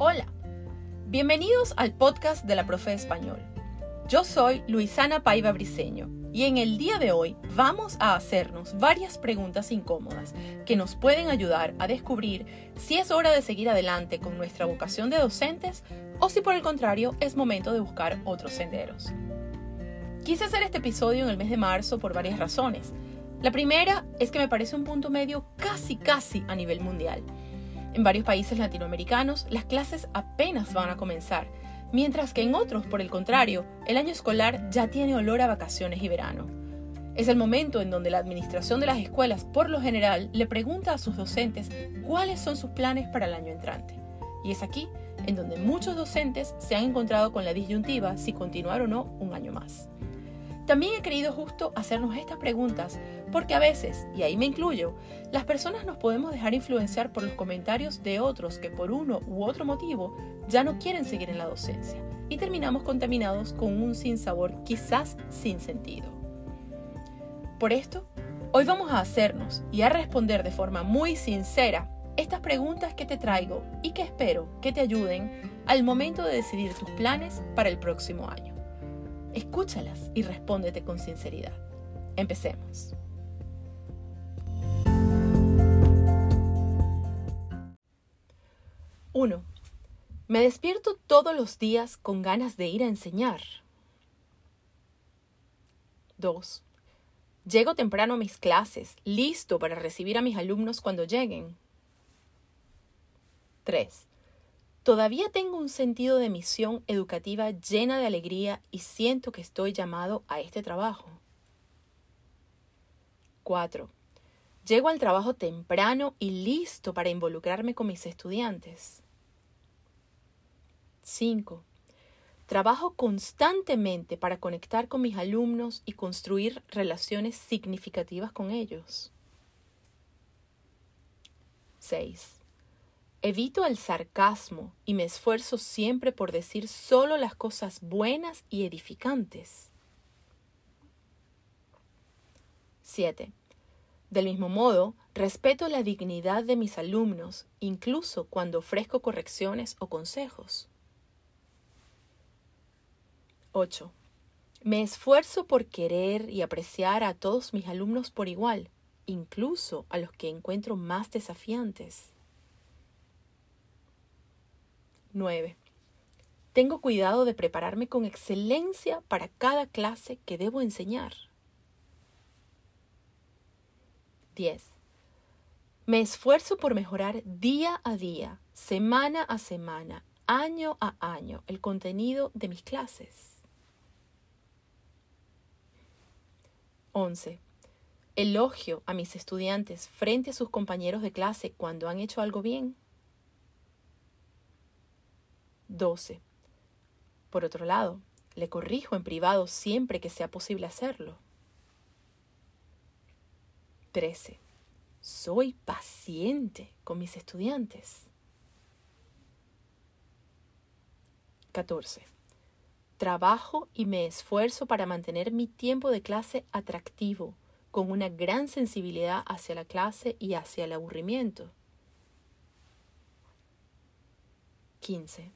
Hola, bienvenidos al podcast de la Profe de Español. Yo soy Luisana Paiva Briseño y en el día de hoy vamos a hacernos varias preguntas incómodas que nos pueden ayudar a descubrir si es hora de seguir adelante con nuestra vocación de docentes o si por el contrario es momento de buscar otros senderos. Quise hacer este episodio en el mes de marzo por varias razones. La primera es que me parece un punto medio casi casi a nivel mundial. En varios países latinoamericanos las clases apenas van a comenzar, mientras que en otros, por el contrario, el año escolar ya tiene olor a vacaciones y verano. Es el momento en donde la administración de las escuelas, por lo general, le pregunta a sus docentes cuáles son sus planes para el año entrante. Y es aquí en donde muchos docentes se han encontrado con la disyuntiva si continuar o no un año más. También he querido justo hacernos estas preguntas porque a veces, y ahí me incluyo, las personas nos podemos dejar influenciar por los comentarios de otros que por uno u otro motivo ya no quieren seguir en la docencia y terminamos contaminados con un sinsabor quizás sin sentido. Por esto, hoy vamos a hacernos y a responder de forma muy sincera estas preguntas que te traigo y que espero que te ayuden al momento de decidir tus planes para el próximo año. Escúchalas y respóndete con sinceridad. Empecemos. Uno. Me despierto todos los días con ganas de ir a enseñar. 2. Llego temprano a mis clases, listo para recibir a mis alumnos cuando lleguen. 3. Todavía tengo un sentido de misión educativa llena de alegría y siento que estoy llamado a este trabajo. 4. Llego al trabajo temprano y listo para involucrarme con mis estudiantes. 5. Trabajo constantemente para conectar con mis alumnos y construir relaciones significativas con ellos. 6. Evito el sarcasmo y me esfuerzo siempre por decir solo las cosas buenas y edificantes. 7. Del mismo modo, respeto la dignidad de mis alumnos, incluso cuando ofrezco correcciones o consejos. 8. Me esfuerzo por querer y apreciar a todos mis alumnos por igual, incluso a los que encuentro más desafiantes. 9. Tengo cuidado de prepararme con excelencia para cada clase que debo enseñar. 10. Me esfuerzo por mejorar día a día, semana a semana, año a año el contenido de mis clases. 11. Elogio a mis estudiantes frente a sus compañeros de clase cuando han hecho algo bien. 12. Por otro lado, le corrijo en privado siempre que sea posible hacerlo. 13. Soy paciente con mis estudiantes. 14. Trabajo y me esfuerzo para mantener mi tiempo de clase atractivo, con una gran sensibilidad hacia la clase y hacia el aburrimiento. 15.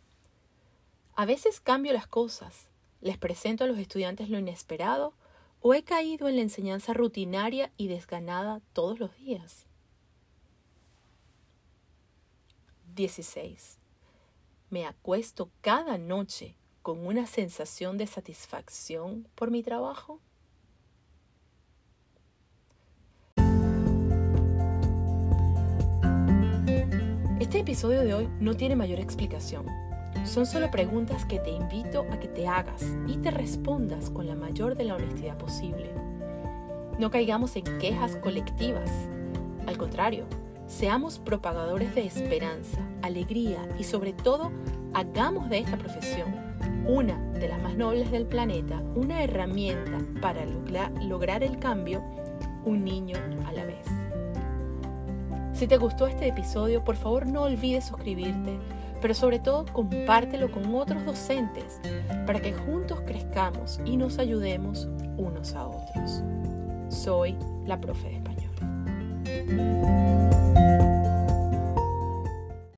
A veces cambio las cosas, les presento a los estudiantes lo inesperado o he caído en la enseñanza rutinaria y desganada todos los días. 16. Me acuesto cada noche con una sensación de satisfacción por mi trabajo. Este episodio de hoy no tiene mayor explicación son solo preguntas que te invito a que te hagas y te respondas con la mayor de la honestidad posible. No caigamos en quejas colectivas. Al contrario, seamos propagadores de esperanza, alegría y sobre todo hagamos de esta profesión una de las más nobles del planeta, una herramienta para lograr el cambio, un niño a la vez. Si te gustó este episodio, por favor no olvides suscribirte pero sobre todo compártelo con otros docentes para que juntos crezcamos y nos ayudemos unos a otros. Soy la profe de español.